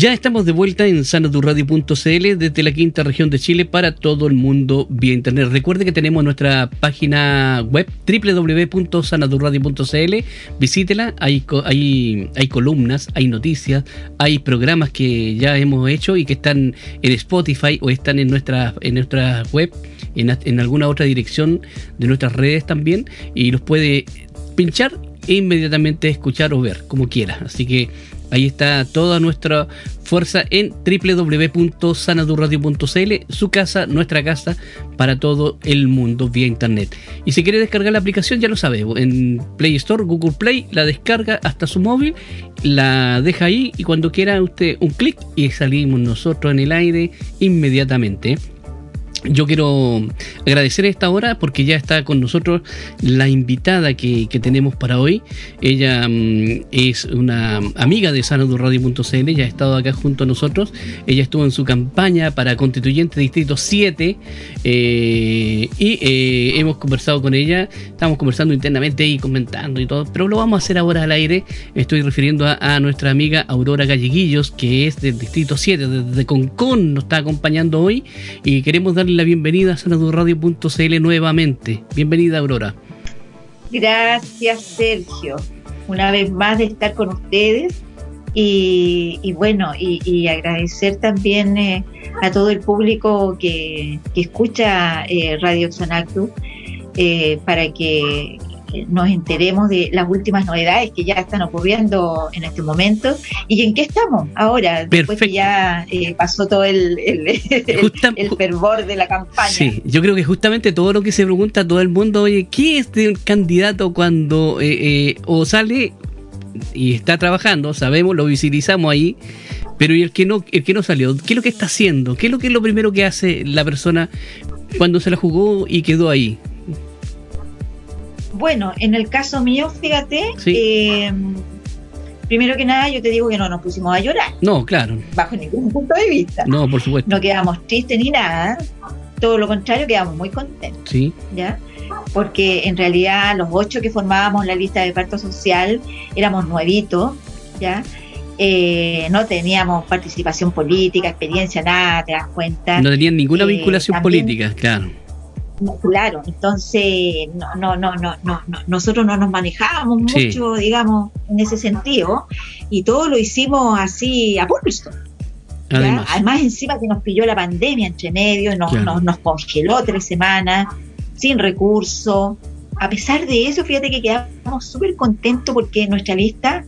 Ya estamos de vuelta en sanaturradio.cl desde la quinta región de Chile para todo el mundo vía internet. Recuerde que tenemos nuestra página web www.sanaturradio.cl. Visítela, hay, hay, hay columnas, hay noticias, hay programas que ya hemos hecho y que están en Spotify o están en nuestra, en nuestra web, en, en alguna otra dirección de nuestras redes también y los puede pinchar e inmediatamente escuchar o ver, como quiera. Así que Ahí está toda nuestra fuerza en www.sanadurradio.cl, su casa, nuestra casa, para todo el mundo vía internet. Y si quiere descargar la aplicación, ya lo sabe, en Play Store, Google Play, la descarga hasta su móvil, la deja ahí y cuando quiera usted un clic y salimos nosotros en el aire inmediatamente. Yo quiero agradecer esta hora porque ya está con nosotros la invitada que, tenemos para hoy. Ella mm, es una amiga de sanadurradio.cl, ya ha estado acá junto a nosotros. Ella estuvo en su campaña para Constituyente Distrito 7 eh, y eh, hemos conversado con ella. Estamos conversando internamente y comentando y todo, pero lo vamos a hacer ahora al aire. Estoy refiriendo a, nuestra amiga Aurora Galleguillos, que es del Distrito 7, desde Concón, nos está acompañando hoy y queremos darle la bienvenida a sanadurradio.cl nuevamente. Bienvenida, Aurora. Gracias, Sergio. Una vez más de estar con ustedes y, bueno, y, agradecer también eh, a todo el público que, escucha eh, Radio Xanactu eh, para que nos enteremos de las últimas novedades que ya están ocurriendo en este momento y en qué estamos ahora, después que ya eh, pasó todo el, el, fervor de la campaña. Sí, yo creo que justamente todo lo que se pregunta todo el mundo, oye, ¿qué es de un candidato cuando eh, eh, o sale y está trabajando, sabemos, lo visibilizamos ahí, pero ¿y el que no, el que no salió? ¿Qué es lo que está haciendo? ¿Qué es lo que es lo primero que hace la persona cuando se la jugó y quedó ahí? Bueno, en el caso mío, fíjate, eh, primero que nada yo te digo que no nos pusimos a llorar. No, claro. Bajo ningún punto de vista. No, por supuesto. No quedamos tristes ni nada. Todo lo contrario, quedamos muy contentos. Sí. ¿Ya? Porque en realidad los ocho que formábamos la lista de parto social éramos nuevitos, ¿ya? Eh, no teníamos participación política, experiencia, nada, te das cuenta. No tenían ninguna eh, vinculación política, claro Claro, entonces no, no, no, no, no, nosotros no nos manejábamos mucho, digamos, en ese sentido, y todo lo hicimos así a pulso. Además. Además, encima que nos pilló la pandemia entre medio, nos, nos, congeló tres semanas, sin recursos. A pesar de eso, fíjate que quedamos súper contentos porque nuestra lista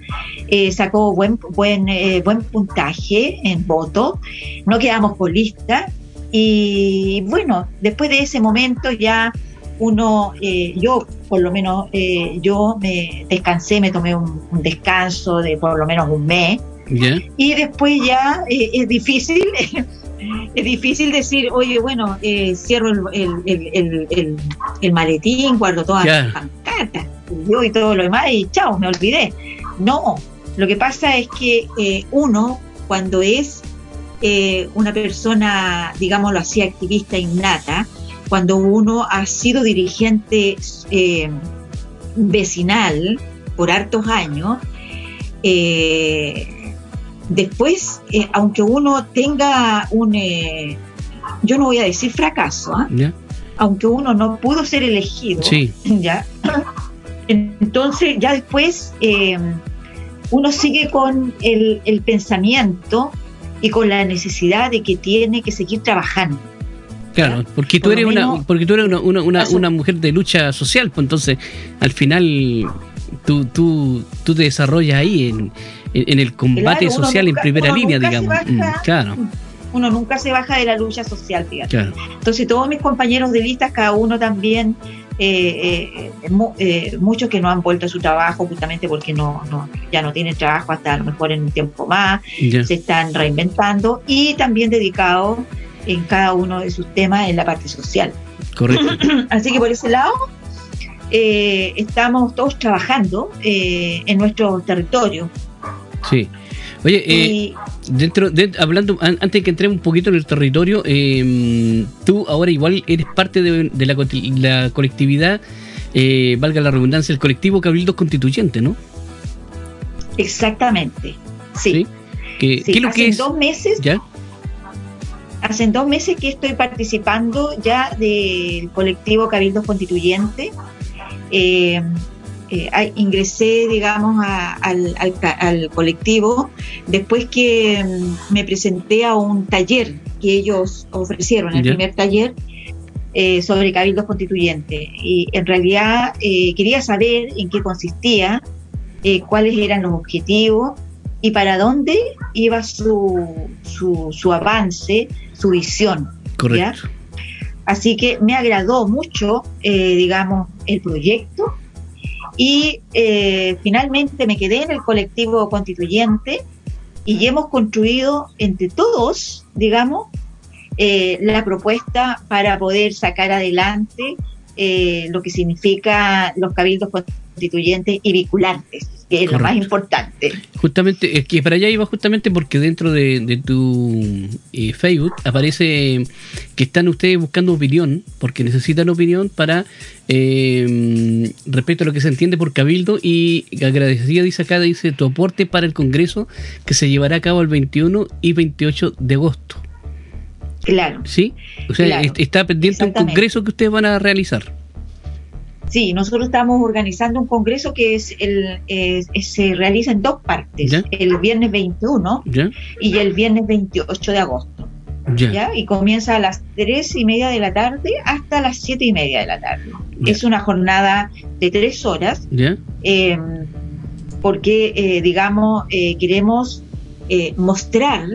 eh, sacó buen, buen, eh, buen puntaje en voto. No quedamos por lista, y bueno, después de ese momento ya uno, eh, yo por lo menos, eh, yo me descansé, me tomé un, descanso de por lo menos un mes. Y después ya eh, es difícil, es difícil decir, oye, bueno, cierro el, el, maletín, guardo todas las pancartas, yo y todo lo demás, y chao, me olvidé. No, lo que pasa es que uno, cuando es eh, una persona, digámoslo así, activista innata, cuando uno ha sido dirigente eh, vecinal por hartos años, eh, después, aunque uno tenga un, yo no voy a decir fracaso, ¿ah? aunque uno no pudo ser elegido, ¿ya? entonces ya después uno sigue con el, el pensamiento y con la necesidad de que tiene que seguir trabajando. Claro, porque tú eres una porque tú eres una, una, una, mujer de lucha social, pues entonces al final tú, tú, tú te desarrollas ahí en, en, el combate social en primera línea, digamos. Mm, claro. Uno nunca se baja de la lucha social, fíjate. Entonces todos mis compañeros de listas, cada uno también eh, eh, eh, muchos que no han vuelto a su trabajo justamente porque no, ya no tienen trabajo hasta a lo mejor en un tiempo más, se están reinventando y también dedicados en cada uno de sus temas en la parte social. Correcto. Así que por ese lado estamos todos trabajando en nuestro territorio. Sí. Oye, eh, dentro de, hablando, antes de que entremos un poquito en el territorio, eh, tú ahora igual eres parte de, la, colectividad, eh, valga la redundancia, el colectivo Cabildos Constituyente, ¿no? Exactamente, sí. ¿Qué, ¿qué es lo hace que es? dos meses, ¿Ya? hace dos meses que estoy participando ya del colectivo Cabildos Constituyente. Eh, eh, a- ingresé, digamos, a- al, al ca- al colectivo después que mm, me presenté a un taller que ellos ofrecieron, el primer taller eh, sobre cabildos constituyentes. Y en realidad eh, quería saber en qué consistía, cuáles eran los objetivos y para dónde iba su, su, su avance, su visión. Correcto. Así que me agradó mucho, digamos, el proyecto y eh, finalmente me quedé en el colectivo constituyente y hemos construido entre todos, digamos, eh, la propuesta para poder sacar adelante eh, lo que significa los cabildos constituyentes y vinculantes, que es lo más importante. Justamente, es que para allá iba justamente porque dentro de, de tu eh, Facebook aparece que están ustedes buscando opinión, porque necesitan opinión para eh, respecto a lo que se entiende por cabildo y agradecida dice acá, dice tu aporte para el Congreso que se llevará a cabo el 21 y 28 de agosto. Claro. ¿Sí? O sea, Claro, está pendiente un. Congreso que ustedes van a realizar. Sí, nosotros estamos organizando un congreso que es el, se realiza en dos partes, ¿Ya? el viernes 21 ¿Ya? y el viernes 28 de agosto, Ya. ¿ya? Y comienza a las 3 y media de la tarde hasta las 7 y media de la tarde. Es una jornada de tres horas, eh, porque, eh, digamos, eh, queremos eh, mostrar,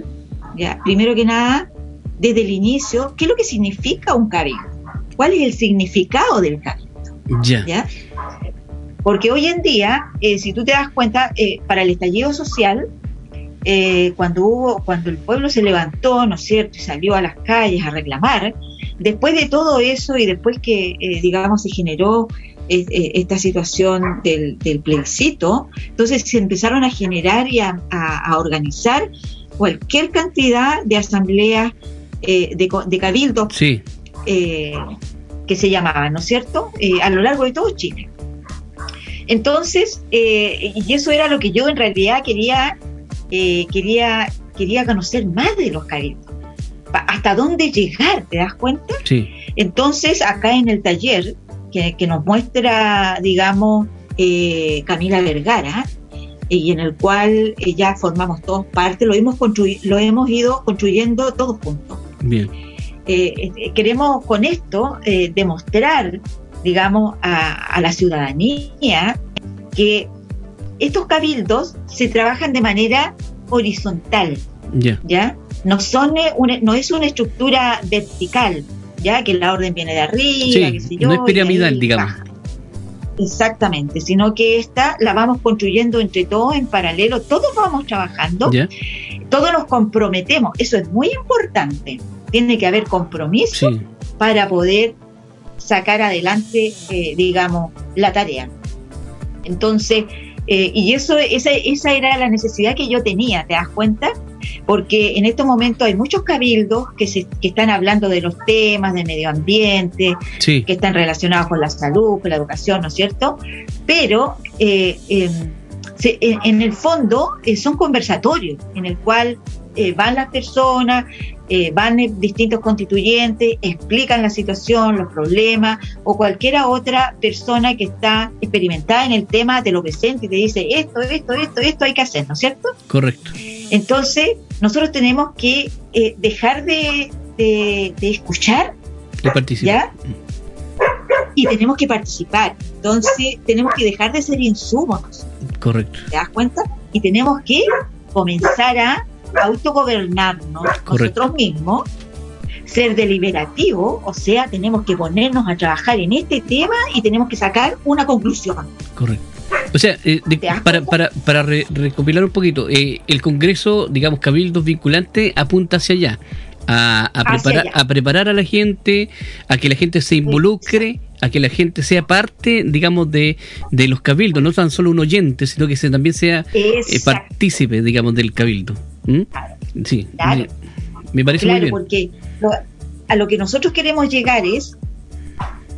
¿ya? primero que nada, desde el inicio, qué es lo que significa un cabildo, cuál es el significado del cabildo. Ya. ¿ya? Porque hoy en día, eh, si tú te das cuenta, eh, para el estallido social, eh, cuando hubo, cuando el pueblo se levantó, ¿no es cierto?, y salió a las calles a reclamar, después de todo eso y después que, digamos, se generó esta situación del, del plebiscito, entonces se empezaron a generar y a, a- a organizar cualquier cantidad de asambleas, de, de cabildos Sí. Que se llamaban, ¿no es cierto?, Eh, a lo largo de todo Chile. Entonces, eh, y eso era lo que yo en realidad quería, eh, quería, quería conocer más de los cabildos. Pa- ¿Hasta dónde llegar? ¿Te das cuenta? Sí. Entonces, acá en el taller que, que nos muestra, digamos, eh, Camila Vergara, y en el cual ya formamos todos parte, lo hemos, lo hemos ido construyendo todos juntos Bien. Eh, queremos con esto eh, demostrar, digamos, a, a la ciudadanía que estos cabildos se trabajan de manera horizontal, Ya. ¿ya? No, son, eh, una- no es una estructura vertical, ¿ya? Que la orden viene de arriba, Sí, qué sé yo, no es piramidal, digamos. baja. Exactamente, sino que esta la vamos construyendo entre todos en paralelo, todos vamos trabajando, todos nos comprometemos, eso es muy importante, tiene que haber compromiso Sí. para poder sacar adelante, eh, digamos, la tarea. Entonces, eh, y eso, esa, esa era la necesidad que yo tenía, ¿te das cuenta? Porque en estos momentos hay muchos cabildos que, se, que están hablando de los temas del medio ambiente, Sí. que están relacionados con la salud, con la educación, ¿no es cierto? Pero eh, eh, se- en, en el fondo son conversatorios en el cual van las personas, eh, van distintos constituyentes, explican la situación, los problemas, o cualquiera otra persona que está experimentada en el tema te lo presenta y te dice esto, esto, esto, esto hay que hacer, ¿no es cierto? Correcto. Entonces, nosotros tenemos que eh, dejar de, de- de escuchar De participar. ¿ya? Y tenemos que participar. Entonces, tenemos que dejar de ser insumos, Correcto. ¿te das cuenta? Y tenemos que comenzar a autogobernarnos Correcto. nosotros mismos, ser deliberativos, o sea, tenemos que ponernos a trabajar en este tema y tenemos que sacar una conclusión. Correcto. O sea, eh, de- ¿Te das para, para, para re- recopilar un poquito, eh, el Congreso, digamos, cabildos vinculantes, apunta hacia allá, a, a preparar, allá. a preparar a la gente, a que la gente se involucre, a que la gente sea parte, digamos, de, de los cabildos, no tan solo un oyente, sino que se, también sea eh, partícipe, digamos, del cabildo. ¿Mm? Sí, Claro. me, me parece Claro, muy bien. porque lo- a lo que nosotros queremos llegar es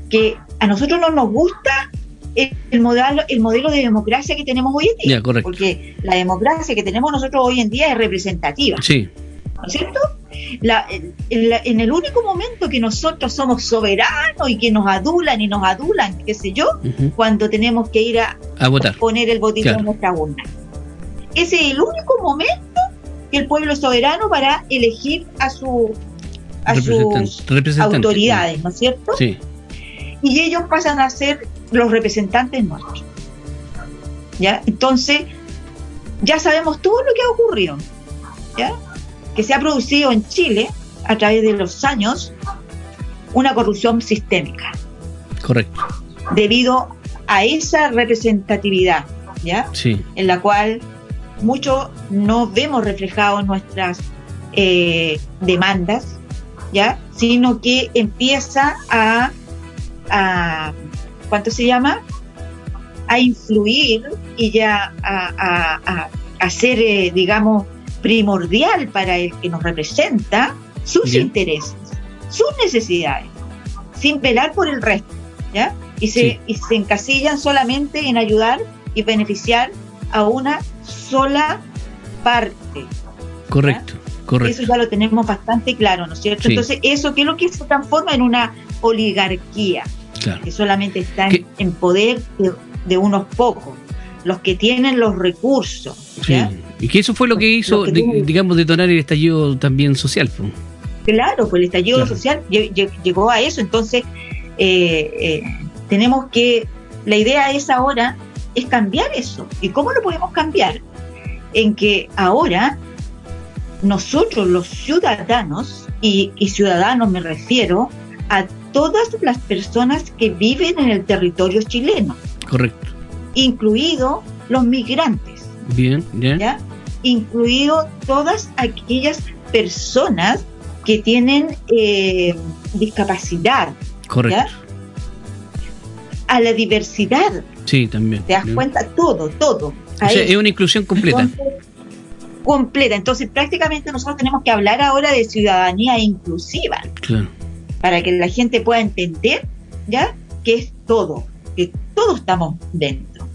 que a nosotros no nos gusta el, modelo, el modelo de democracia que tenemos hoy en día. porque la democracia que tenemos nosotros hoy en día es representativa. Sí. ¿No es cierto? en, el único momento que nosotros somos soberanos y que nos adulan y nos adulan, qué sé yo, cuando tenemos que ir a, votar. poner el botito en nuestra urna. Ese es el único momento que el pueblo es soberano para elegir a su a sus autoridades, ¿no es cierto? Sí. Y ellos pasan a ser los representantes nuestros. ¿Ya? Entonces, ya sabemos todo lo que ha ocurrido. ¿Ya? Que se ha producido en Chile a través de los años una corrupción sistémica. Correcto. Debido a esa representatividad, ¿ya? Sí. En la cual mucho no vemos reflejado en nuestras eh, demandas, ¿ya? Sino que empieza a, a, ¿cuánto se llama? A influir y ya a, a, ser, eh, digamos, primordial para el que nos representa sus intereses, sus necesidades, sin velar por el resto, ¿ya? Y se, y se encasillan solamente en ayudar y beneficiar a una sola parte. Correcto. Eso ya lo tenemos bastante claro, ¿no es cierto? Entonces, eso que es lo que se transforma en una oligarquía, que solamente está en, poder de, unos pocos, los que tienen los recursos. Y que eso fue lo que hizo, digamos, detonar el estallido también social. Claro, pues el estallido social llegó a eso, entonces eh, eh, tenemos que, la idea es ahora, es cambiar eso. ¿Y cómo lo podemos cambiar? En que ahora nosotros los ciudadanos, y, ciudadanos me refiero a todas las personas que viven en el territorio chileno. Correcto. Incluido los migrantes. Bien, bien. ¿ya? Incluido todas aquellas personas que tienen eh, discapacidad. Correcto. A la diversidad. Sí, también. ¿Te das cuenta? Todo, todo. Es una inclusión completa completa. Entonces, prácticamente nosotros tenemos que hablar ahora de ciudadanía inclusiva. Para que la gente pueda entender, ¿ya? Que es todo, que todos estamos dentro.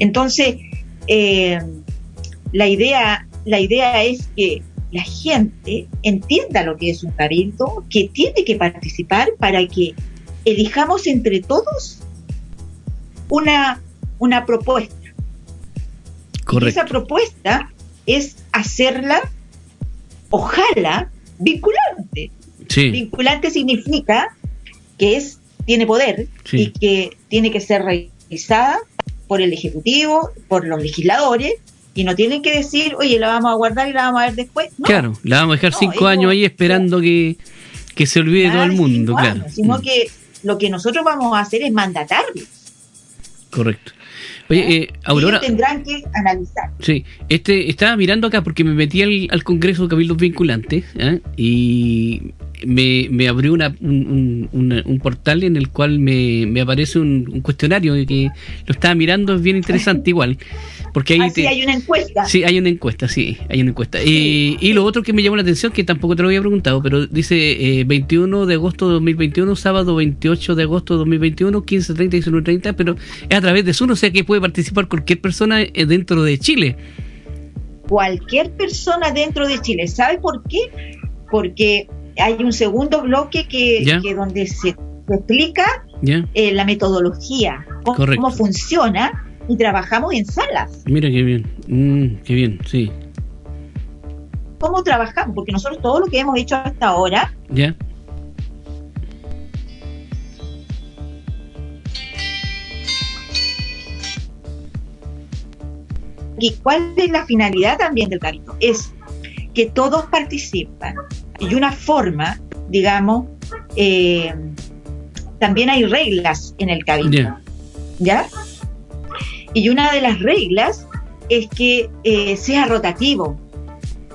Entonces, eh, la, idea, la idea es que la gente entienda lo que es un cabildo, que tiene que participar para que elijamos entre todos una, una propuesta. Correcto. esa propuesta es hacerla, ojalá, vinculante. Vinculante significa que es, tiene poder y que tiene que ser revisada por el Ejecutivo, por los legisladores, y no tienen que decir, oye, la vamos a guardar y la vamos a ver después. claro, la vamos a dejar cinco años ahí esperando que, se olvide todo el mundo, claro. sino mm. que lo que nosotros vamos a hacer es mandatarlos. Correcto. Oye, eh, Aurora. tendrán que analizar. Sí, este, estaba mirando acá porque me metí al, Congreso de Cabildos Vinculantes ¿eh? y me, me abrió una, un, un, portal en el cual me, me aparece un, cuestionario que lo estaba mirando, es bien interesante igual. Porque ahí ah, hay una encuesta. Sí, hay una encuesta, sí, hay una encuesta. Y, y, lo otro que me llamó la atención, que tampoco te lo había preguntado, pero dice 21 eh, de agosto de 2021, sábado 28 de agosto de 2021, 15, 30 y 1 30, pero es a través de Zoom, o sea que puede participar cualquier persona eh, dentro de Chile. Cualquier persona dentro de Chile. ¿Sabe por qué? Porque hay un segundo bloque que, que donde se explica eh, la metodología, cómo, funciona y trabajamos en salas. Mira qué bien, mm, qué bien, sí. ¿Cómo trabajamos? Porque nosotros todo lo que hemos hecho hasta ahora. Ya. ¿Y cuál es la finalidad también del carito? Es que todos participan y una forma, digamos, eh, también hay reglas en el cabildo. ¿Ya? Y una de las reglas es que eh, sea rotativo.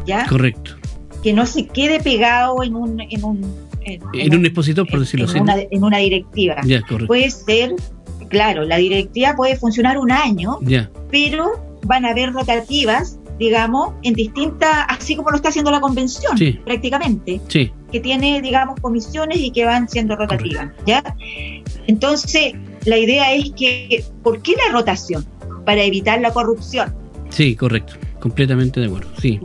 ¿Ya? Correcto. Que no se quede pegado en un. En un, en, un expositor, por decirlo así. en una directiva. puede ser, claro, la directiva puede funcionar un año, pero van a haber rotativas digamos, en distintas, así como lo está haciendo la convención, prácticamente, sí. que tiene, digamos, comisiones y que van siendo rotativas, ¿ya? Entonces, la idea es que, ¿por qué la rotación? Para evitar la corrupción. Sí, correcto, completamente de acuerdo, sí.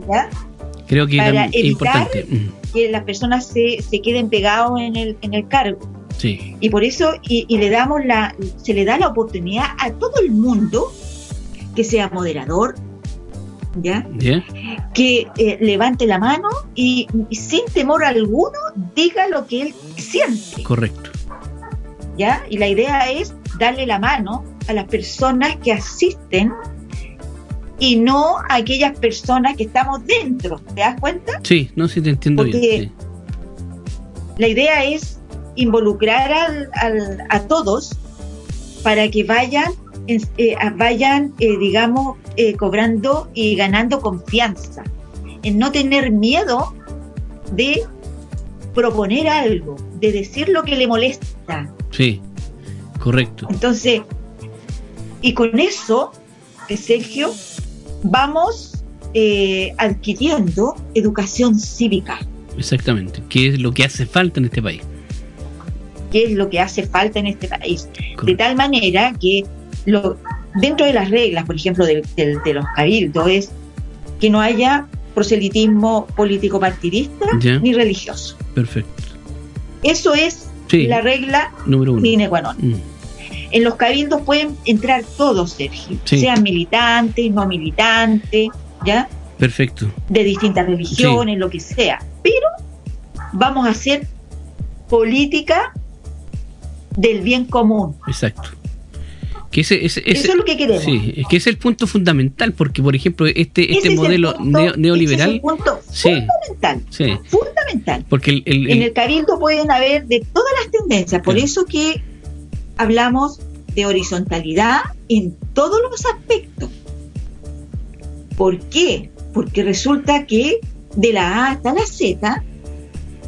Creo que es importante. Que las personas se, se queden pegados en el, en el cargo. Sí. Y por eso, y, le damos la, se le da la oportunidad a todo el mundo que sea moderador, ¿ya? Que eh, levante la mano y, sin temor alguno diga lo que él siente. Correcto. ¿Ya? Y la idea es darle la mano a las personas que asisten y no a aquellas personas que estamos dentro. ¿Te das cuenta? Sí, no sé si te entiendo bien. La idea es involucrar al, a todos para que vayan, eh, vayan eh, digamos, eh, cobrando y ganando confianza, en no tener miedo de proponer algo, de decir lo que le molesta. Sí, correcto. Entonces, y con eso, Sergio, vamos adquiriendo educación cívica. Exactamente, ¿qué es lo que hace falta en este país? ¿Qué es lo que hace falta en este país? De tal manera que lo, dentro de las reglas, por ejemplo, de, los cabildos, es que no haya proselitismo político partidista ni religioso. Perfecto. Eso es la regla número uno. Mm. En los cabildos pueden entrar todos, Sergio, sean militantes, no militantes, ¿ya? Perfecto. De distintas religiones, lo que sea. Pero vamos a hacer política del bien común. Exacto. Que ese, Eso es lo que queremos. Sí, es que es el punto fundamental, porque por ejemplo, este, este modelo neoliberal. es punto fundamental. Sí, fundamental. Porque en el cabildo pueden haber de todas las tendencias, por eso que hablamos de horizontalidad en todos los aspectos. ¿Por qué? Porque resulta que de la A hasta la Z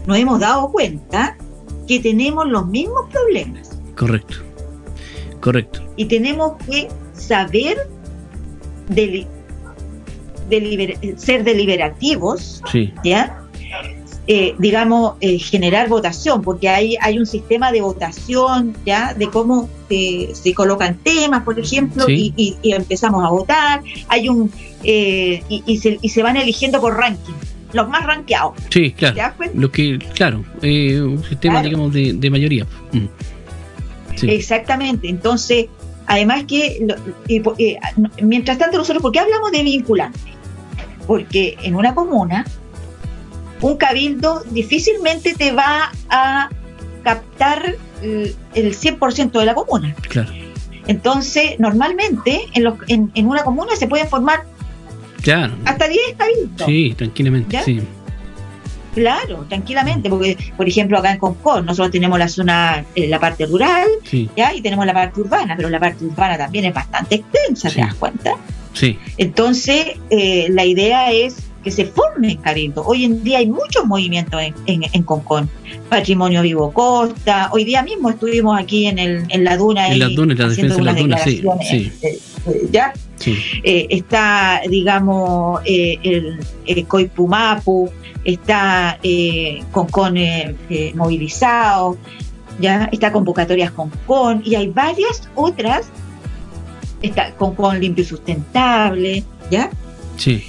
nos hemos dado cuenta que tenemos los mismos problemas. Correcto, correcto. Y tenemos que saber ser deliberativos, ¿ya? Eh, digamos, eh, generar votación, porque hay, hay un sistema de votación, ¿ya? De cómo se colocan temas, por ejemplo, y, empezamos a votar. Hay un. Eh, y, se, y se van eligiendo por ranking los más rankeados. Sí, claro. Lo que, claro, un sistema, digamos, de, mayoría. Mm. Exactamente. Entonces, además que, mientras tanto, nosotros, ¿por qué hablamos de vinculante? Porque en una comuna un cabildo difícilmente te va a captar el 100% de la comuna. Claro. Entonces, normalmente en, los, en, una comuna se pueden formar hasta 10 cabildos. Sí, tranquilamente, sí. Claro, tranquilamente, porque por ejemplo acá en Concord nosotros tenemos la zona, eh, la parte rural, ¿ya? y tenemos la parte urbana, pero la parte urbana también es bastante extensa, ¿te das cuenta? Sí. Entonces, eh, la idea es que se formen cabildos. Hoy en día hay muchos movimientos en, en, Concón. Patrimonio Vivo Costa. Hoy día mismo estuvimos aquí en, el, en la duna. En la duna, la defensa de la duna, sí. ¿Ya? Eh, está, digamos, eh, el, Coipumapu, está eh, Concón movilizado, ¿ya? Está Convocatorias Concón, y hay varias otras. Está Concón limpio y sustentable, ¿ya?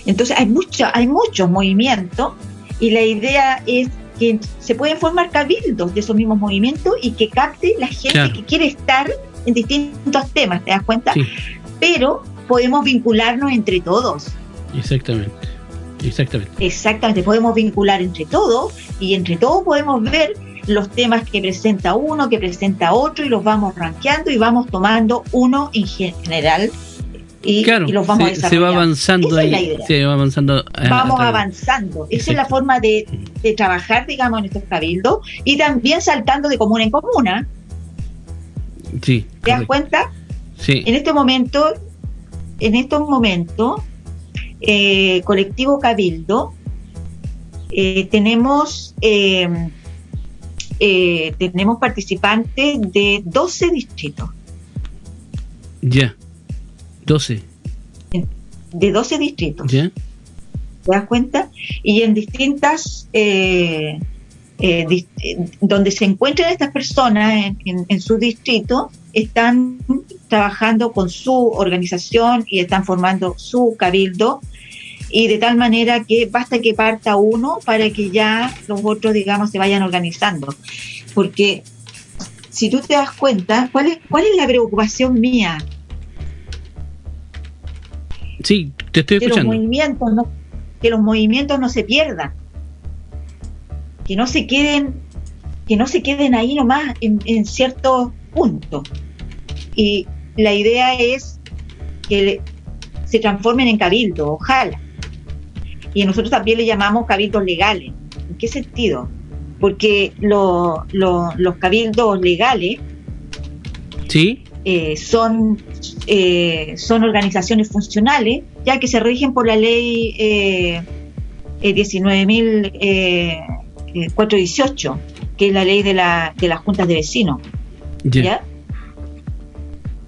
Entonces hay mucho, hay muchos movimientos y la idea es que se pueden formar cabildos de esos mismos movimientos y que capte la gente que quiere estar en distintos temas, ¿te das cuenta? Pero podemos vincularnos entre todos. Exactamente. Exactamente. Exactamente, podemos vincular entre todos y entre todos podemos ver los temas que presenta uno, que presenta otro y los vamos rankeando y vamos tomando uno en general y, los vamos se, a Se va avanzando ahí. Se va avanzando. vamos avanzando. Esa es la forma de, trabajar, digamos, en estos cabildos y también saltando de comuna en comuna. Sí. ¿Te das cuenta? Sí. En este momento, en estos momentos, eh, colectivo Cabildo, eh, tenemos eh, tenemos participantes de 12 distritos. Ya. 12. De 12 distritos. ¿Ya? ¿Te das cuenta? Y en distintas... Eh, eh, donde se encuentran estas personas en, su distrito, están trabajando con su organización y están formando su cabildo y de tal manera que basta que parta uno para que ya los otros, digamos, se vayan organizando. Porque si tú te das cuenta, ¿cuál es, cuál es la preocupación mía? Sí, te estoy escuchando. Que los movimientos no, que los movimientos no se pierdan. Que no se queden, que no se queden ahí nomás en, en cierto punto. Y la idea es que se transformen en cabildo, ojalá. Y nosotros también le llamamos cabildos legales. ¿En qué sentido? Porque los cabildos legales ¿Sí? Eh, son, eh, son organizaciones funcionales, ya que se rigen por la ley eh, 19.418, eh, que es la ley de, la, de las juntas de vecinos. ¿Ya?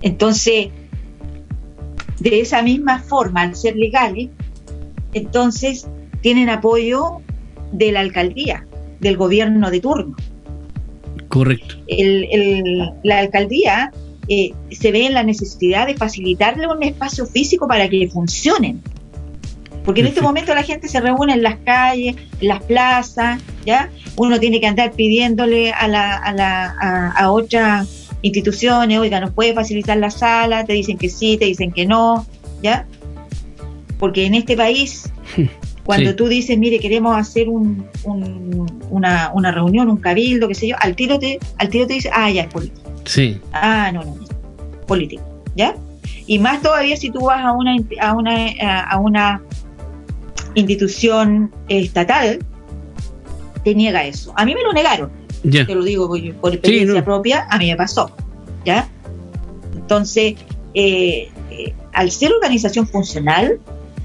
Entonces, de esa misma forma, al ser legales, entonces tienen apoyo de la alcaldía, del gobierno de turno. Correcto. la alcaldía eh, se ve en la necesidad de facilitarle un espacio físico para que funcionen. Porque en este momento la gente se reúne en las calles, en las plazas, ¿ya? Uno tiene que andar pidiéndole a, la, a, la, a, a otras instituciones, oiga, ¿nos puede facilitar la sala? Te dicen que sí, te dicen que no, ¿ya? Porque en este país, cuando tú dices, mire, queremos hacer un, una, una, reunión, un cabildo, qué sé yo, al tiro te, al tiro te dice, ah, ya es político. Sí. Ah, no, no, político, ¿ya? Y más todavía si tú vas a una, a una, a una institución estatal, te niega eso. A mí me lo negaron. Te lo digo por, experiencia propia, a mí me pasó. ¿Ya? Entonces, eh, eh, al ser organización funcional,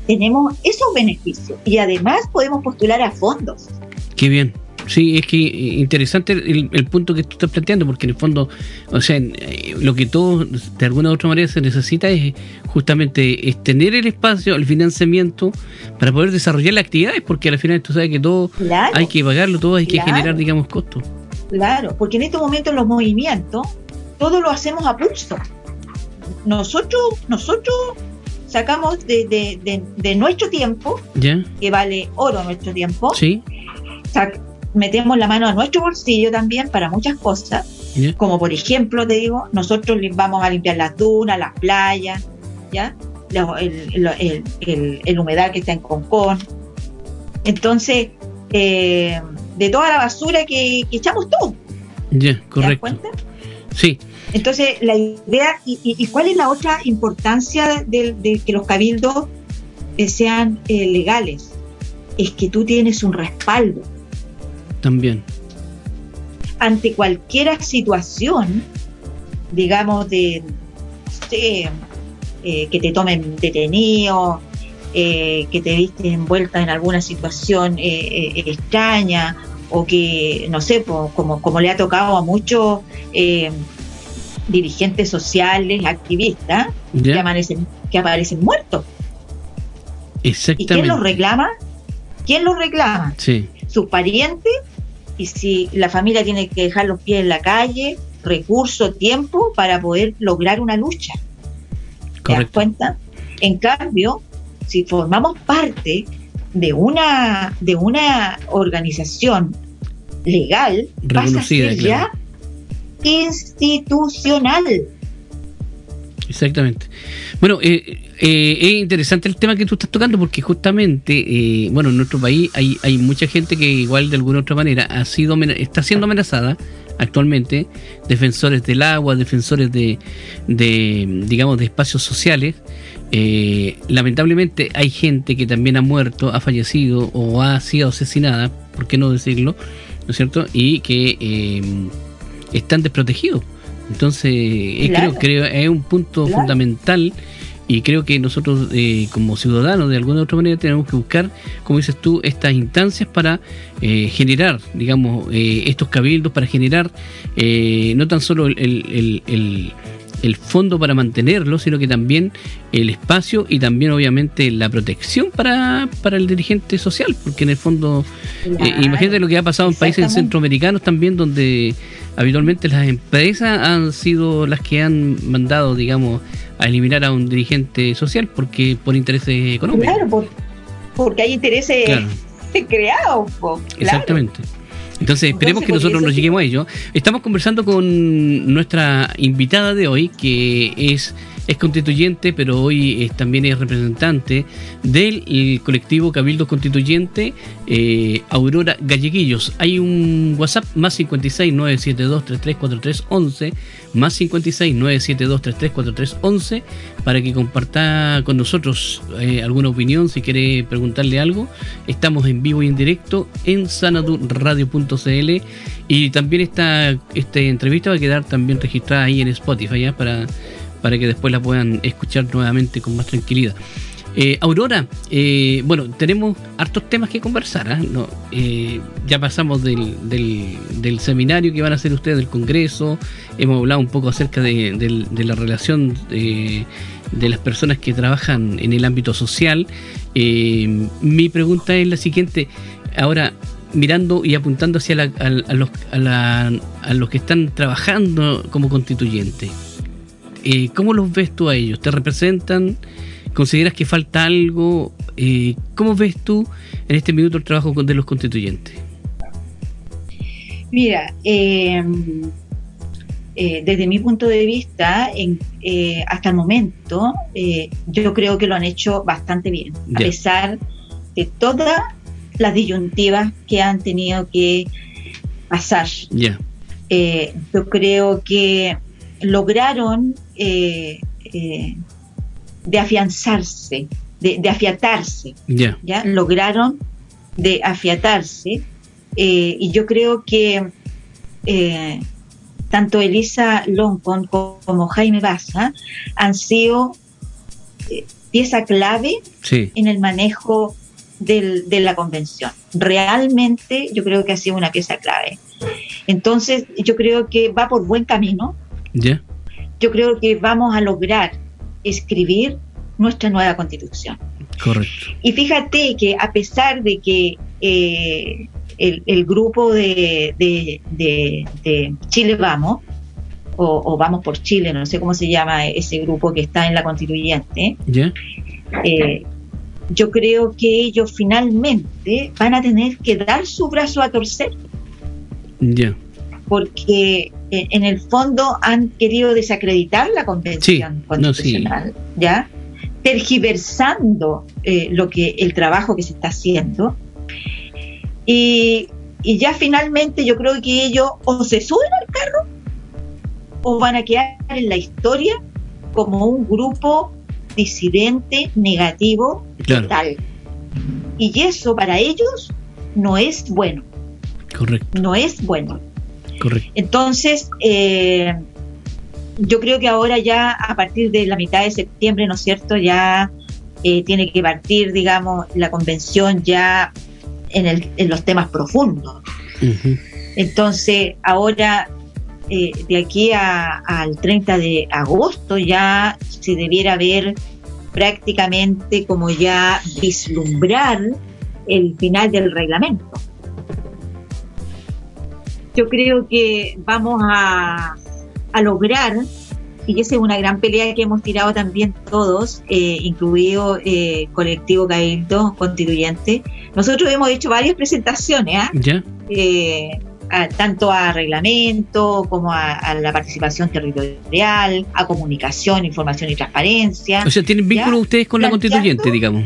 tenemos esos beneficios y además podemos postular a fondos. Qué bien. Sí, es que eh, interesante el, punto que tú estás planteando, porque en el fondo, o sea, eh, lo que todo, de alguna u otra manera, se necesita es justamente es tener el espacio, el financiamiento para poder desarrollar las actividades, porque al final tú sabes que todo hay que pagarlo, todo hay que generar, digamos, costos. Claro, porque en estos momentos los movimientos, todo lo hacemos a pulso. Nosotros, nosotros sacamos de, nuestro tiempo, que vale oro nuestro tiempo, sí. Metemos la mano a nuestro bolsillo también para muchas cosas, como por ejemplo, te digo, nosotros vamos a limpiar las dunas, las playas, ¿ya? El, humedal que está en Concón. Entonces, eh, de toda la basura que, echamos todos. Ya, correcto. ¿Te das cuenta? Sí. Entonces, la idea, y, cuál es la otra importancia de, que los cabildos eh, sean eh, legales? Es que tú tienes un respaldo. También. Ante cualquier situación, digamos, de, eh, que te tomen detenido, que te viste envuelta en alguna situación extraña, o que, no sé, como, como le ha tocado a muchos dirigentes sociales, activistas, que, aparecen, que aparecen muertos. Exactamente. ¿Y quién los reclama? ¿Quién los reclama? Sí. Sus parientes, y si la familia tiene que dejar los pies en la calle, recursos, tiempo para poder lograr una lucha. ¿Te das cuenta? En cambio, si formamos parte de una, de una organización legal, vas a ser ya institucional. Exactamente. Bueno, eh, eh, es interesante el tema que tú estás tocando porque justamente, eh, bueno, en nuestro país hay, hay mucha gente que igual de alguna otra manera ha sido está siendo amenazada actualmente, defensores del agua, defensores de, de digamos, de espacios sociales. lamentablemente hay gente que también ha muerto, ha fallecido o ha sido asesinada, ¿por qué no decirlo? ¿No es cierto? Y que están desprotegidos. Entonces, creo, creo es un punto fundamental y creo que nosotros eh, como ciudadanos de alguna u otra manera tenemos que buscar, como dices tú, estas instancias para eh, generar, digamos, eh, estos cabildos, para generar no tan solo el, el fondo para mantenerlo, sino que también el espacio y también obviamente la protección para, para el dirigente social, porque en el fondo, eh, imagínate lo que ha pasado en países centroamericanos también, donde habitualmente las empresas han sido las que han mandado, digamos, a eliminar a un dirigente social porque por intereses económicos. Claro, porque hay intereses creados. Exactamente. Entonces, esperemos que nosotros nos lleguemos a ello. Estamos conversando con nuestra invitada de hoy, que es es constituyente, pero hoy también es representante del colectivo Cabildo Constituyente eh, Aurora Galleguillos. Hay un WhatsApp más 56 972 334311 más 56 972 334311 para que comparta con nosotros eh, alguna opinión, si quiere preguntarle algo. Estamos en vivo y en directo en sanadurradio.cl y también esta, esta entrevista va a quedar también registrada ahí en Spotify para para que después la puedan escuchar nuevamente con más tranquilidad. Eh, Aurora, eh, bueno, tenemos hartos temas que conversar. ¿ah? No, eh, ya pasamos del, seminario que van a hacer ustedes del Congreso, hemos hablado un poco acerca de, la relación de, las personas que trabajan en el ámbito social. mi pregunta es la siguiente, ahora mirando y apuntando hacia a, los, que están trabajando como constituyentes ¿cómo los ves tú a ellos? ¿Te representan? ¿Consideras que falta algo? Eh, ¿Cómo ves tú en este minuto el trabajo de los constituyentes? Mira, eh, desde mi punto de vista, hasta el momento, yo creo que lo han hecho bastante bien, a pesar de todas las disyuntivas que han tenido que pasar. yo creo que lograron eh, eh, de afianzarse, de, afiatarse, ¿ya? Lograron de afiatarse eh, y yo creo que tanto Elisa Loncon como Jaime Baza han sido pieza clave en el manejo de la convención. Realmente yo creo que ha sido una pieza clave. Entonces yo creo que va por buen camino. ¿Ya? yo creo que vamos a lograr escribir nuestra nueva constitución. Correcto. Y fíjate que a pesar de que eh, el, grupo de, Chile Vamos, o, Vamos por Chile, no sé cómo se llama ese grupo que está en la constituyente, eh, yo creo que ellos finalmente van a tener que dar su brazo a torcer. Ya. Porque eh, en el fondo han querido desacreditar la convención constitucional, ¿ya? tergiversando eh, lo que el trabajo que se está haciendo. Y, ya finalmente yo creo que ellos o se suben al carro o van a quedar en la historia como un grupo disidente, negativo, total. Y eso para ellos no es bueno. Correcto. No es bueno. Correcto. Entonces, eh, yo creo que ahora ya a partir de la mitad de septiembre, ¿no es cierto? Ya eh, tiene que partir, digamos, la convención ya en, el, en los temas profundos. Entonces, ahora, eh, de aquí al 30 de agosto ya se debiera ver prácticamente como ya vislumbrar el final del reglamento yo creo que vamos a, lograr, y esa es una gran pelea que hemos tirado también todos, eh, incluido eh, Colectivo Cabildo Constituyente. Nosotros hemos hecho varias presentaciones, ¿ah? ¿eh? tanto a reglamento como a, la participación territorial, a comunicación, información y transparencia. O sea, ¿tienen vínculo ustedes con la constituyente, digamos?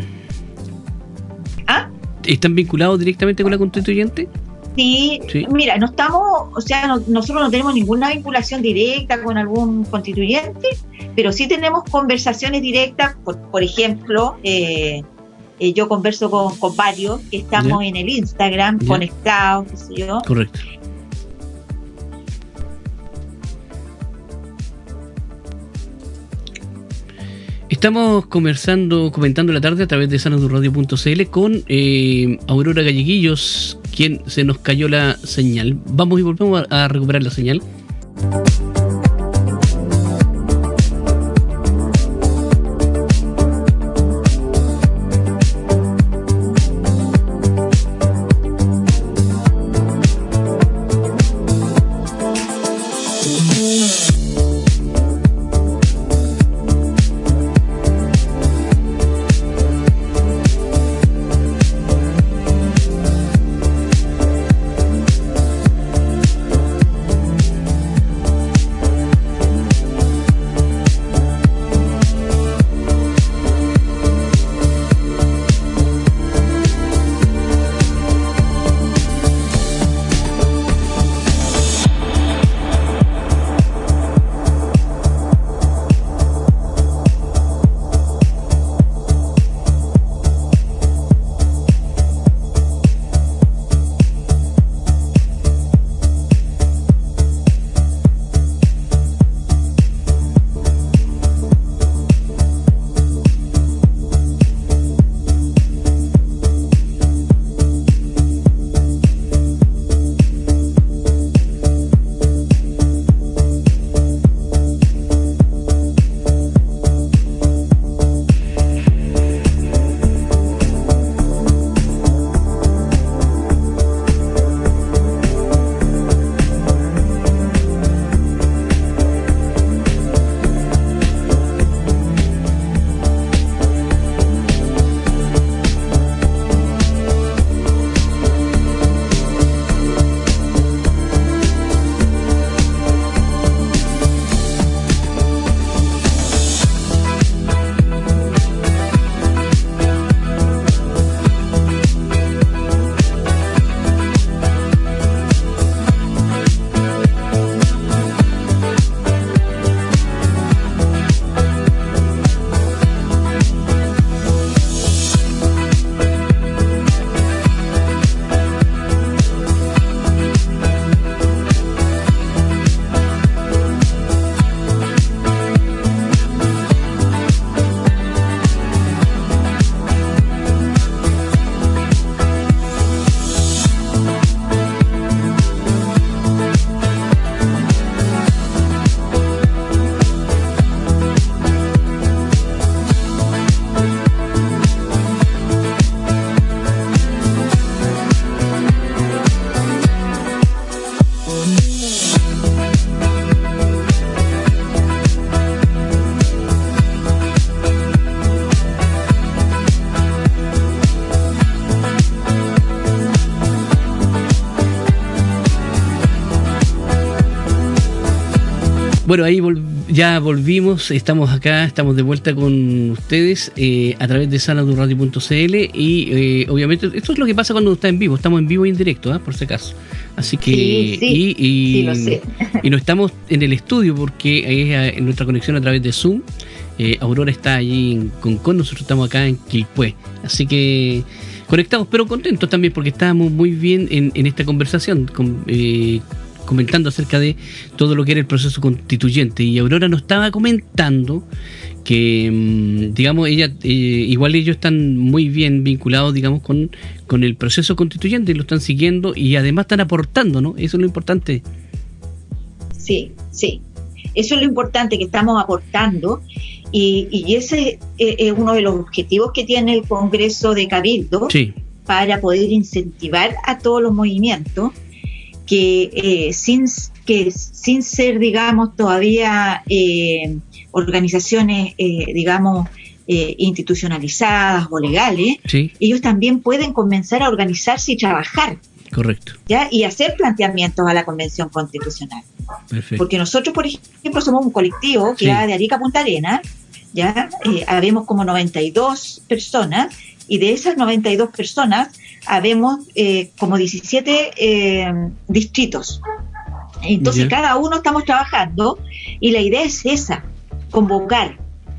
¿Ah? ¿Están vinculados directamente con la constituyente? Sí, mira, no estamos, o sea, nosotros no tenemos ninguna vinculación directa con algún constituyente, pero sí tenemos conversaciones directas, por, ejemplo, eh, eh, yo converso con, varios que estamos en el Instagram conectados, qué sé yo. Correcto. Estamos conversando, comentando la tarde a través de sanadurradio.cl con eh, Aurora Galleguillos, quien se nos cayó la señal. Vamos y volvemos a, recuperar la señal. Bueno, ahí ya volvimos, estamos acá, estamos de vuelta con ustedes eh, a través de sanadurradio.cl y eh, obviamente esto es lo que pasa cuando está en vivo, estamos en vivo y en directo, ¿eh? por si acaso. Así que y, y, y, no estamos en el estudio porque es nuestra conexión a través de Zoom. Aurora está allí en Concon, nosotros estamos acá en Quilpué. Así que conectados, pero contentos también porque estábamos muy bien en, en esta conversación. Con, eh, comentando acerca de todo lo que era el proceso constituyente. Y Aurora nos estaba comentando que mm, digamos ella eh, igual ellos están muy bien vinculados digamos con, con el proceso constituyente y lo están siguiendo y además están aportando no eso es lo importante. Sí sí. Eso es lo importante que estamos aportando y, y ese es uno de los objetivos que tiene el Congreso de Cabildo para poder incentivar a todos los movimientos que, eh, sin, que sin ser, digamos, todavía eh, organizaciones, eh, digamos, institucionalizadas o legales, ellos también pueden comenzar a organizarse y trabajar. Correcto. ¿ya? Y hacer planteamientos a la Convención Constitucional. Porque nosotros, por ejemplo, somos un colectivo que va de Arica a Punta Arena, ¿ya? habemos como 92 personas, y de esas 92 personas, habemos eh, como 17 eh, distritos. Entonces, cada uno estamos trabajando y la idea es esa, convocar.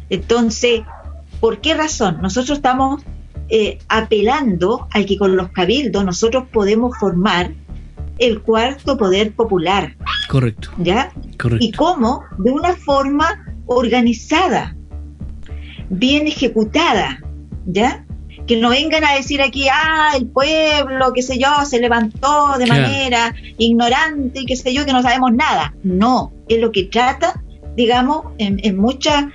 Entonces, ¿por qué razón? Nosotros estamos eh, apelando a que con los cabildos nosotros podemos formar el cuarto poder popular. Correcto. ¿Ya? Correcto. Y cómo? De una forma organizada, bien ejecutada, ¿ya? Que no vengan a decir aquí, ah, el pueblo, qué sé yo, se levantó de manera ignorante y qué sé yo, que no sabemos nada. No, es lo que trata, digamos, en, muchas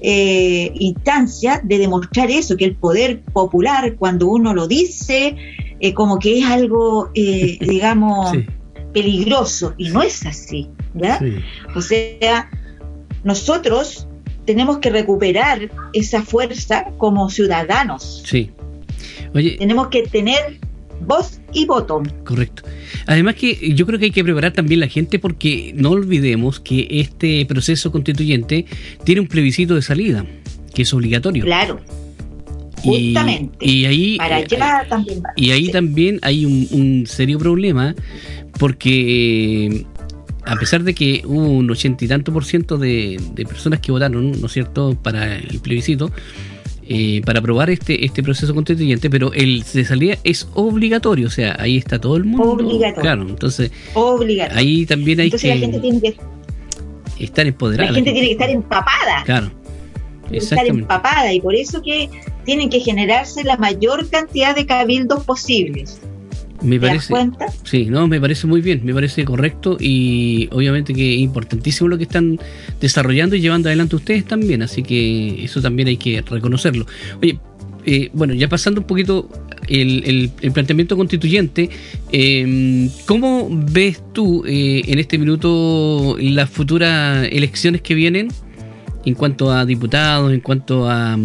eh, instancias de demostrar eso, que el poder popular, cuando uno lo dice, eh, como que es algo, eh, digamos, peligroso, y no es así, ¿ya? O sea, nosotros tenemos que recuperar esa fuerza como ciudadanos. Sí. Oye, tenemos que tener voz y voto. Correcto. Además que yo creo que hay que preparar también la gente porque no olvidemos que este proceso constituyente tiene un plebiscito de salida, que es obligatorio. Claro. Justamente. Y, ahí, Para allá también y ahí también hay un, serio problema porque a pesar de que hubo un ochenta y tanto por ciento de, personas que votaron, ¿no es cierto?, para el plebiscito, eh, para aprobar este, este proceso constituyente, pero el de salida es obligatorio, o sea, ahí está todo el mundo. Obligatorio. Claro, entonces obligatorio. ahí también hay entonces, que, la gente tiene que estar empoderada. La gente, tiene que estar empapada. Claro. Estar empapada y por eso que tienen que generarse la mayor cantidad de cabildos posibles. Me parece, cuenta? Sí, no, me parece muy bien, me parece correcto y obviamente que es importantísimo lo que están desarrollando y llevando adelante ustedes también, así que eso también hay que reconocerlo. Oye, eh, bueno, ya pasando un poquito el, planteamiento constituyente, eh, ¿cómo ves tú eh, en este minuto las futuras elecciones que vienen en cuanto a diputados, en cuanto a...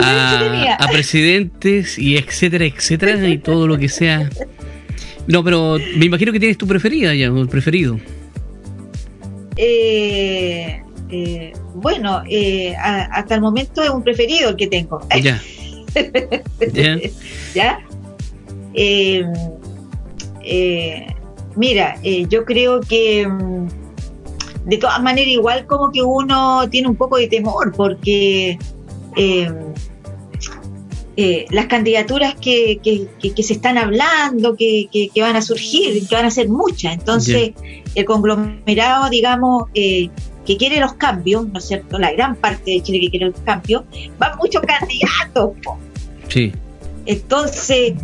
A, presidentes y etcétera, etcétera, y todo lo que sea. No, pero me imagino que tienes tu preferida ya, el preferido. Eh, eh, bueno, eh, hasta el momento es un preferido el que tengo. Ya. ¿Ya? mira, yo creo que mm, de todas maneras igual como que uno tiene un poco de temor porque eh, eh, las candidaturas que, se están hablando, que, van a surgir, que van a ser muchas. Entonces, el conglomerado, digamos, eh, que quiere los cambios, ¿no es cierto? La gran parte de Chile que quiere los cambios, van muchos candidatos. Sí. Entonces,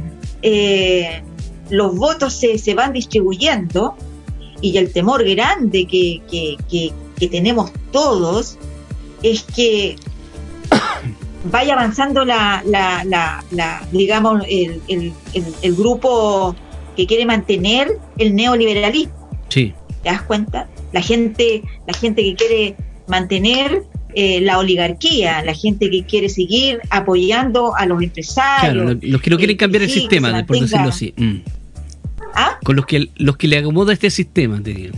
los votos se, se, van distribuyendo y el temor grande que, que tenemos todos es que vaya avanzando la, la, la, digamos, el, el, el, grupo que quiere mantener el neoliberalismo. Sí. ¿Te das cuenta? La gente, la gente que quiere mantener eh, la oligarquía, la gente que quiere seguir apoyando a los empresarios. Claro, los que no quieren cambiar el sistema, por decirlo así. Mm. ¿Ah? Con los que, los que le acomoda este sistema, te digo.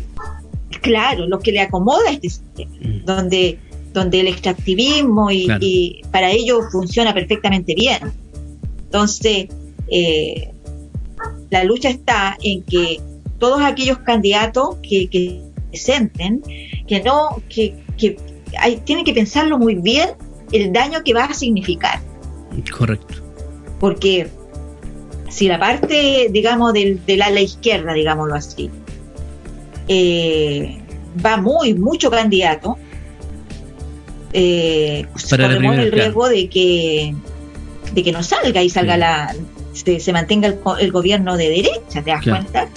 claro, lo que le acomoda este sistema, mm. donde, donde el extractivismo y, para ello funciona perfectamente bien. Entonces, eh, la lucha está en que todos aquellos candidatos que, que presenten, que no, que, que hay, tienen que pensarlo muy bien el daño que va a significar. Correcto. Porque si la parte, digamos, del, del ala izquierda, digámoslo así, eh, va muy, mucho candidato, eh, corremos el riesgo de que de que no salga y salga la se, mantenga el, gobierno de derecha, ¿te das cuenta?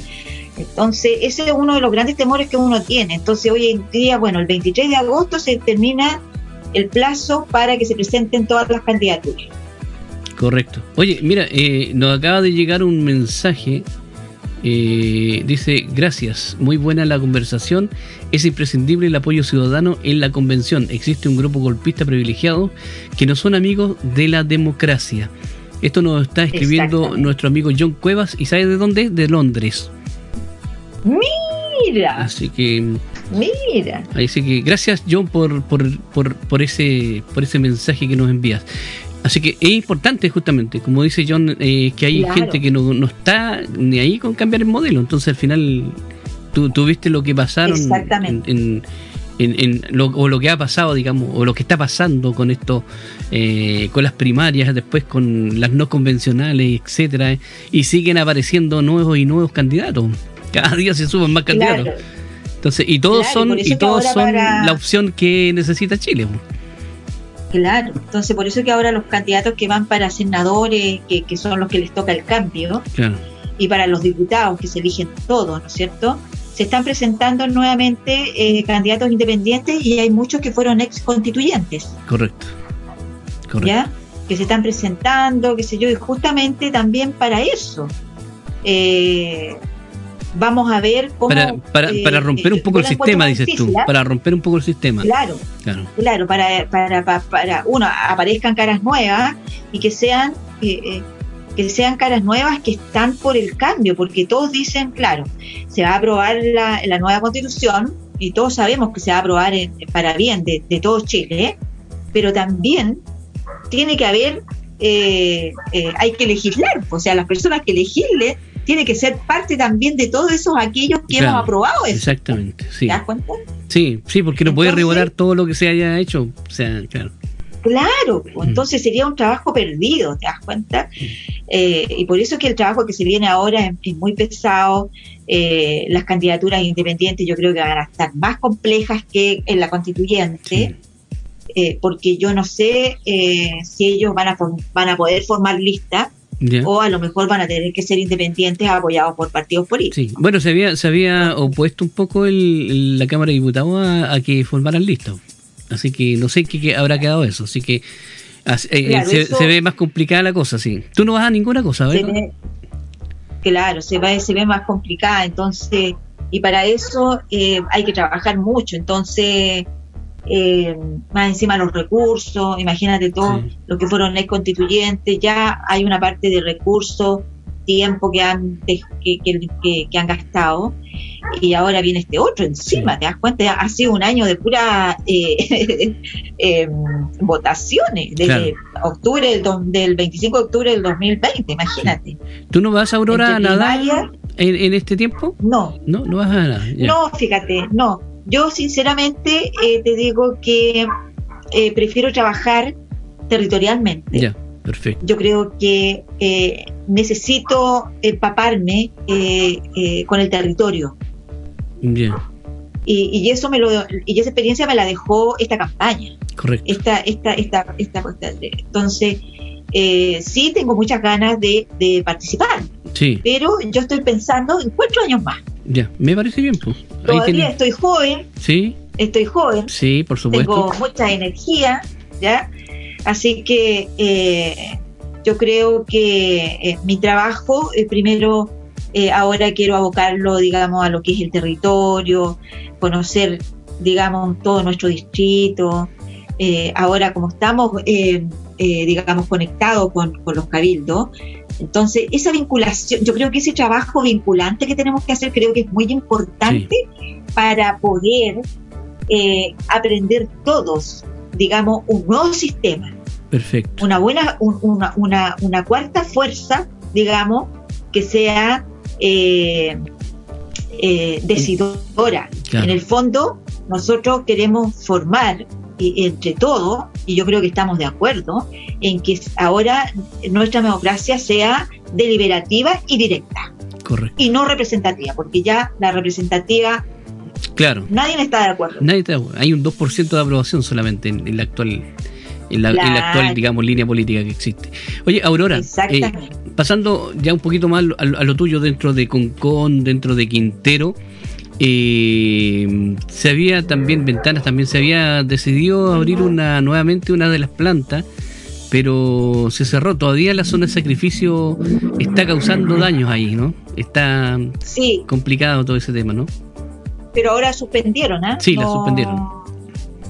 Entonces, ese es uno de los grandes temores que uno tiene. Entonces, hoy en día, bueno, el 23 de agosto se termina el plazo para que se presenten todas las candidaturas. Correcto. Oye, mira, eh, nos acaba de llegar un mensaje. Eh, dice, gracias, muy buena la conversación. Es imprescindible el apoyo ciudadano en la convención. Existe un grupo golpista privilegiado que no son amigos de la democracia. Esto nos está escribiendo nuestro amigo John Cuevas y ¿sabe de dónde? De Londres. Mira. Así que Mira. Así que gracias John por, por, por, por, ese, por ese mensaje que nos envías. Así que es importante justamente, como dice John, eh, que hay gente que no, no, está ni ahí con cambiar el modelo. Entonces al final tú, tú viste lo que pasaron en, en, lo, o lo que ha pasado, digamos, o lo que está pasando con esto, eh, con las primarias, después con las no convencionales, etcétera, y siguen apareciendo nuevos y nuevos candidatos. Cada día se suben más candidatos. Entonces, y todos son, y todos son la opción que necesita Chile. Claro, entonces por eso que ahora los candidatos que van para senadores, que, son los que les toca el cambio, y para los diputados que se eligen todos, ¿no es cierto? Se están presentando nuevamente eh, candidatos independientes y hay muchos que fueron ex constituyentes. Correcto. Correcto. ¿Ya? Que se están presentando, qué sé yo, y justamente también para eso. Eh, vamos a ver cómo... Para, para, eh, para romper un poco el sistema, dices tú, para romper un poco el sistema. Claro, claro, claro para, para, para, uno, aparezcan caras nuevas y que sean... Eh, que sean caras nuevas que están por el cambio, porque todos dicen, claro, se va a aprobar la, la nueva constitución y todos sabemos que se va a aprobar para bien de, de, todo Chile, pero también tiene que haber, eh, hay que legislar, o sea, las personas que legislen tiene que ser parte también de todos esos aquellos que hemos aprobado eso. Exactamente, sí. ¿Te das cuenta? Sí, sí, porque no puede regular todo lo que se haya hecho. O sea, claro. Claro, pues, mm. entonces sería un trabajo perdido, ¿te das cuenta? Eh, y por eso es que el trabajo que se viene ahora es, muy pesado. Eh, las candidaturas independientes yo creo que van a estar más complejas que en la constituyente. Eh, porque yo no sé si ellos van a, van a poder formar listas o a lo mejor van a tener que ser independientes apoyados por partidos políticos. Sí. Bueno, se había, se había opuesto un poco el, la Cámara de Diputados a, que formaran listas. Así que no sé qué, habrá quedado eso. Así que eh, se, ve más complicada la cosa, sí. Tú no vas a ninguna cosa, ¿verdad? claro, se ve, se ve más complicada. Entonces, y para eso eh, hay que trabajar mucho. Entonces, eh, más encima los recursos, imagínate todo lo que fueron ley constituyentes, ya hay una parte de recursos, tiempo que han, que, que, han gastado y ahora viene este otro encima, te das cuenta, ha sido un año de pura eh, em, votaciones, desde octubre del, 25 de octubre del 2020, imagínate. ¿Tú no vas a Aurora a nadar en, este tiempo? No. No, no vas a nadar. No, fíjate, no yo sinceramente eh, te digo que eh, prefiero trabajar territorialmente. Ya, perfecto. Yo creo que eh, necesito empaparme con el territorio. Ya. Y, eso me lo y esa experiencia me la dejó esta campaña. Correcto. Esta, esta, esta, esta, entonces sí tengo muchas ganas de, de participar. Sí. Pero yo estoy pensando en cuatro años más. Ya, me parece bien. Pues. Todavía estoy joven. Sí. Estoy joven. Sí, por supuesto. Tengo mucha energía, ¿ya? Así que eh, yo creo que eh, mi trabajo, eh, primero, ahora quiero abocarlo, digamos, a lo que es el territorio, conocer, digamos, todo nuestro distrito. ahora, como estamos eh, digamos, conectado con, los cabildos. Entonces, esa vinculación, yo creo que ese trabajo vinculante que tenemos que hacer, creo que es muy importante para poder eh, aprender todos, digamos, un nuevo sistema. Perfecto. Una buena, una, una, una, cuarta fuerza, digamos, que sea eh, decidora. En el fondo, nosotros queremos formar entre todos, y yo creo que estamos de acuerdo, en que ahora nuestra democracia sea deliberativa y directa. Correcto. Y no representativa, porque ya la representativa. Claro. Nadie está de acuerdo. Nadie está de acuerdo. Hay un 2% de aprobación solamente en, la actual. En la, actual, digamos, línea política que existe. Oye, Aurora, eh, pasando ya un poquito más a, a, lo tuyo dentro de Concón, dentro de Quintero, eh, se había también, Ventanas también se había decidido abrir una nuevamente una de las plantas, pero se cerró. Todavía la zona de sacrificio está causando daños ahí, ¿no? Está complicado todo ese tema, ¿no? Pero ahora suspendieron, ¿ah? Sí, la suspendieron.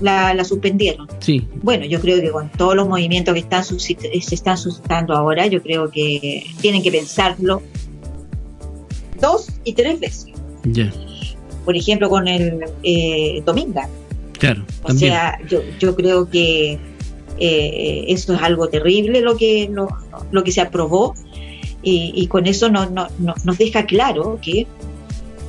La, suspendieron. Sí. Bueno, yo creo que con todos los movimientos que están se están suscitando ahora, yo creo que tienen que pensarlo dos y tres veces. Ya por ejemplo, con el eh, Dominga. Claro. O sea, yo, yo creo que eh, eso es algo terrible lo que, lo, que se aprobó y, con eso no, no, nos deja claro que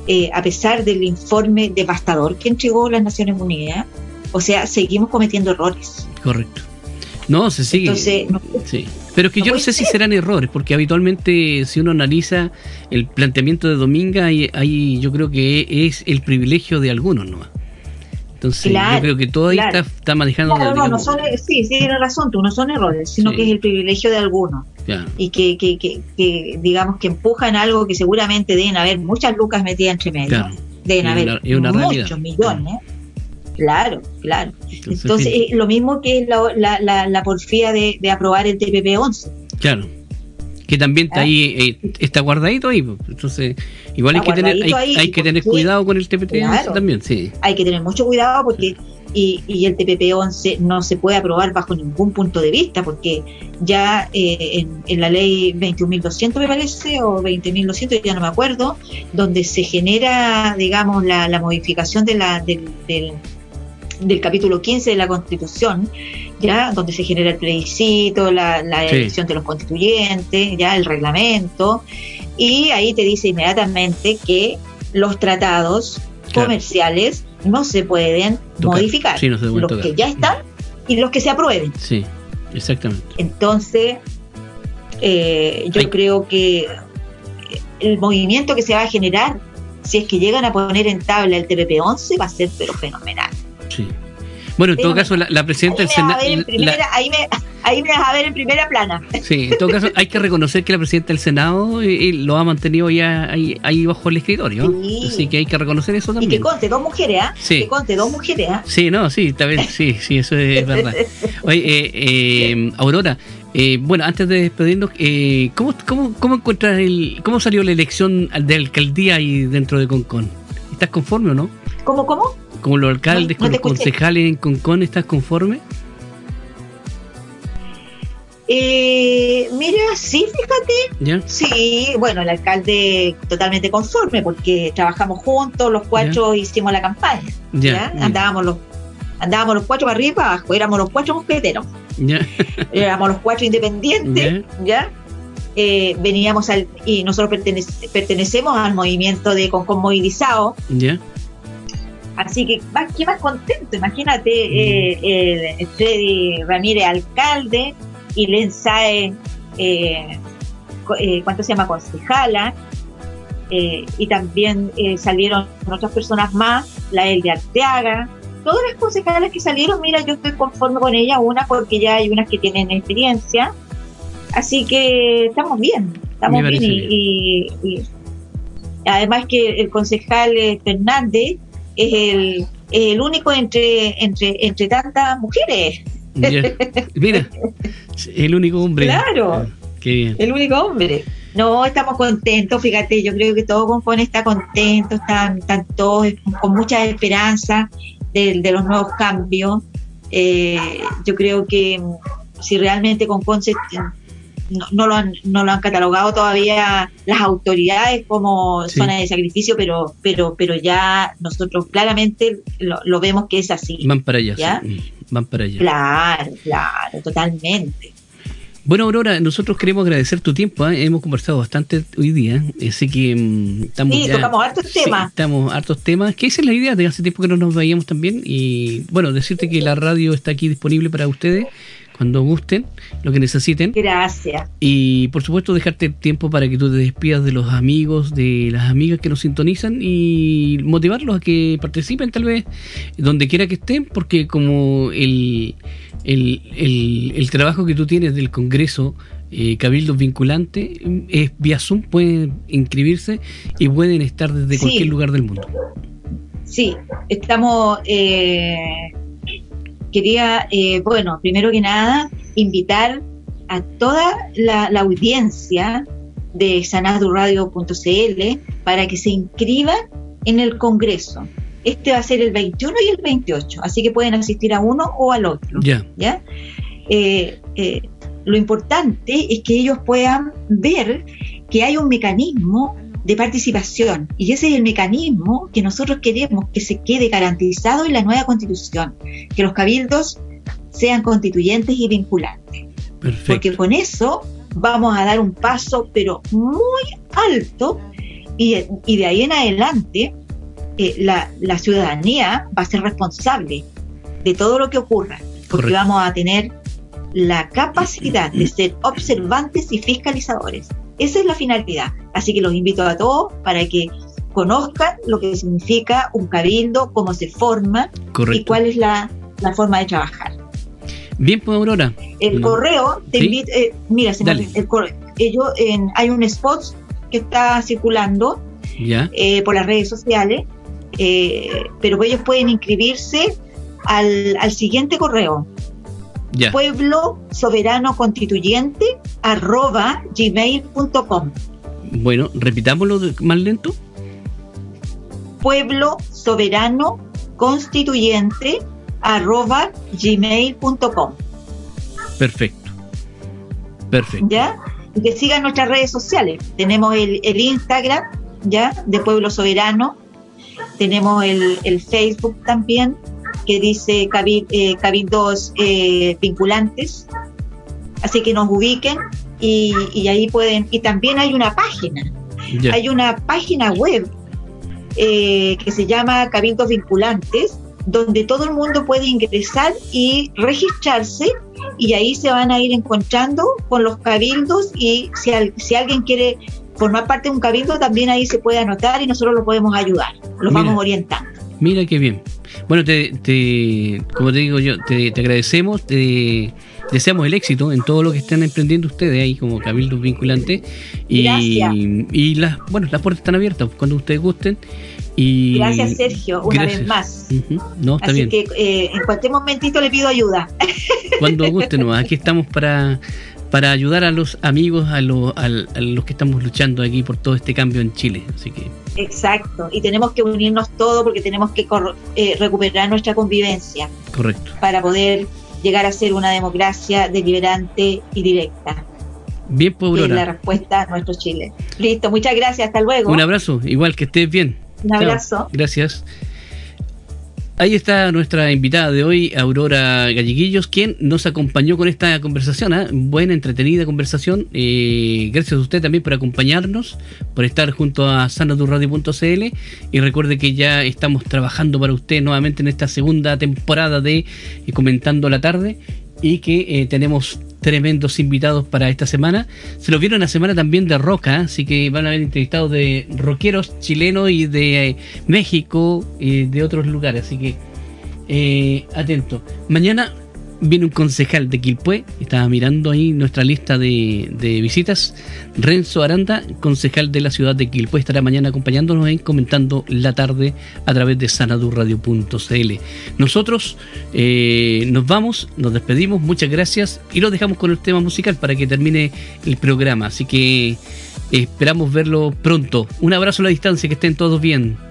eh, a pesar del informe devastador que entregó las Naciones Unidas, o sea, seguimos cometiendo errores. Correcto. No, se sigue. Entonces, sí. Pero es que yo no sé si serán errores, porque habitualmente si uno analiza el planteamiento de Dominga, ahí, yo creo que es el privilegio de algunos ¿no? Entonces yo creo que todo ahí está, manejando... No, no, no son, sí, sí, tienes razón, tú no son errores, sino que es el privilegio de algunos. Y que, que, que, digamos que empujan algo que seguramente deben haber muchas lucas metidas entre medio. Deben haber muchos millones. Claro, claro. Entonces, eh, lo mismo que la, la, la, porfía de, aprobar el TPP-11. Claro. Que también está ¿Ah? ahí, eh, está guardadito ahí. Pues. Entonces, igual hay que tener, hay, que tener cuidado con el TPP-11 también, sí. Hay que tener mucho cuidado porque y, y, el TPP-11 no se puede aprobar bajo ningún punto de vista, porque ya eh, en, la ley 21.200 me parece, o 20.200, ya no me acuerdo, donde se genera, digamos, la, la modificación de la, del, del capítulo 15 de la Constitución, ya donde se genera el plebiscito, la, elección de los constituyentes, ya el reglamento, y ahí te dice inmediatamente que los tratados comerciales no se pueden modificar, los que ya están y los que se aprueben. Sí, exactamente. Entonces, eh, yo creo que el movimiento que se va a generar, si es que llegan a poner en tabla el TPP-11, va a ser pero fenomenal. Bueno, en todo caso, la, presidenta del Senado. Ahí, me, vas a ver en primera plana. Sí, en todo caso, hay que reconocer que la presidenta del Senado eh, eh, lo ha mantenido ya ahí, bajo el escritorio. Así que hay que reconocer eso también. Y que conte dos mujeres, ¿ah? Sí. Que conte dos mujeres, ¿ah? Sí, no, sí, tal sí, sí, eso es verdad. Oye, eh, eh, Aurora, eh, bueno, antes de despedirnos, eh, ¿cómo, cómo, cómo encuentras el. ¿Cómo salió la elección de alcaldía ahí dentro de Concón? ¿Estás conforme o no? ¿Cómo, cómo? Como los alcaldes, con los concejales en Concón, ¿estás conforme? Eh, mira, sí, fíjate. Sí, bueno, el alcalde totalmente conforme porque trabajamos juntos, los cuatro hicimos la campaña. ¿ya? Andábamos los andábamos los cuatro para arriba y para abajo, éramos los cuatro mosqueteros. éramos los cuatro independientes, ¿ya? Eh, veníamos al, y nosotros pertenecemos al movimiento de Concón Movilizado. Así que, más, ¿qué más contento? Imagínate, eh, el Freddy Ramírez, alcalde, y Lenzae, eh, eh, ¿cuánto se llama? Concejala. Eh, y también salieron otras personas más, la de Arteaga. Todas las concejalas que salieron, mira, yo estoy conforme con ella, una porque ya hay unas que tienen experiencia. Así que estamos bien, estamos bien. Y, y, además que el concejal Fernández es el, el único entre, entre, entre tantas mujeres. Mira, el único hombre. Claro, ah, el único hombre. No, estamos contentos, fíjate, yo creo que todo Compone está contento, están, están todos con mucha esperanza de, los nuevos cambios. Eh, yo creo que si realmente con Conce no, lo han, no lo han catalogado todavía las autoridades como zona de sacrificio, pero, pero, pero ya nosotros claramente lo, vemos que es así. Van para allá, van para allá. Claro, claro, totalmente. Bueno, Aurora, nosotros queremos agradecer tu tiempo. ¿eh? Hemos conversado bastante hoy día, así que mm, estamos. Sí, tocamos hartos temas. estamos hartos temas. Que esa es la idea de hace tiempo que no nos veíamos también. Y bueno, decirte que la radio está aquí disponible para ustedes cuando gusten, lo que necesiten. Gracias. Y por supuesto dejarte tiempo para que tú te despidas de los amigos, de las amigas que nos sintonizan y motivarlos a que participen tal vez donde quiera que estén, porque como el, el, trabajo que tú tienes del Congreso eh, Cabildos Vinculante es vía Zoom, pueden inscribirse y pueden estar desde cualquier lugar del mundo. Sí, estamos... Eh quería, eh, bueno, primero que nada, invitar a toda la, audiencia de sanaduradio.cl para que se inscriban en el Congreso. Este va a ser el 21 y el 28, así que pueden asistir a uno o al otro. ¿ya? Eh, eh, lo importante es que ellos puedan ver que hay un mecanismo de participación. Y ese es el mecanismo que nosotros queremos que se quede garantizado en la nueva constitución, que los cabildos sean constituyentes y vinculantes. Porque con eso vamos a dar un paso, pero muy alto, y, de ahí en adelante eh, la, la, ciudadanía va a ser responsable de todo lo que ocurra, porque vamos a tener la capacidad de ser observantes y fiscalizadores. Esa es la finalidad. Así que los invito a todos para que conozcan lo que significa un cabildo, cómo se forma y cuál es la, forma de trabajar. Bien, pues Aurora. El correo, te invito, eh, mira, el correo, hay un spot que está circulando eh, por las redes sociales, eh, pero ellos pueden inscribirse al, al siguiente correo, pueblo soberano constituyente arroba gmail.com. Bueno, repitámoslo más lento. Pueblo soberano constituyente arroba gmail.com. Perfecto. Perfecto. ¿Ya? Y que sigan nuestras redes sociales. Tenemos el, Instagram, ¿ya? De Pueblo Soberano. Tenemos el, el Facebook también, que dice eh, cabildos eh, vinculantes, así que nos ubiquen y, ahí pueden, y también hay una página, hay una página web eh, que se llama Cabildos Vinculantes, donde todo el mundo puede ingresar y registrarse y ahí se van a ir encontrando con los cabildos y si, si alguien quiere formar parte de un cabildo también ahí se puede anotar y nosotros lo podemos ayudar, los vamos orientando. Mira qué bien. Bueno, te, te, como te digo yo, te, agradecemos, te deseamos el éxito en todo lo que están emprendiendo ustedes ahí como cabildos vinculantes y, y las bueno las puertas están abiertas cuando ustedes gusten. Y gracias Sergio una vez más. No, está así que eh, en cualquier momentito le pido ayuda. Cuando gusten aquí estamos para para ayudar a los amigos, a, los, a, los que estamos luchando aquí por todo este cambio en Chile. Así que Exacto, y tenemos que unirnos todos porque tenemos que eh, recuperar nuestra convivencia. Correcto. Para poder llegar a ser una democracia deliberante y directa. Bien, pues, Es la respuesta a nuestro Chile. Listo, muchas gracias, hasta luego. Un abrazo, igual que estés bien. Un abrazo. Gracias. Ahí está nuestra invitada de hoy, Aurora Galleguillos, quien nos acompañó con esta conversación, ¿eh? buena, entretenida conversación. Eh, gracias a usted también por acompañarnos, por estar junto a sanadurradio.cl y recuerde que ya estamos trabajando para usted nuevamente en esta segunda temporada de eh, Comentando la Tarde y que tenemos tremendos invitados para esta semana. Se los vieron la semana también de Roca, así que van a haber entrevistados de rockeros chilenos y de eh, México y de otros lugares, así que eh, atento. Mañana viene un concejal de Quilpué, estaba mirando ahí nuestra lista de, visitas, Renzo Aranda, concejal de la ciudad de Quilpué, estará mañana acompañándonos en comentando la tarde a través de sanadurradio.cl. Nosotros eh, nos vamos, nos despedimos, muchas gracias y los dejamos con el tema musical para que termine el programa, así que esperamos verlo pronto. Un abrazo a la distancia, que estén todos bien.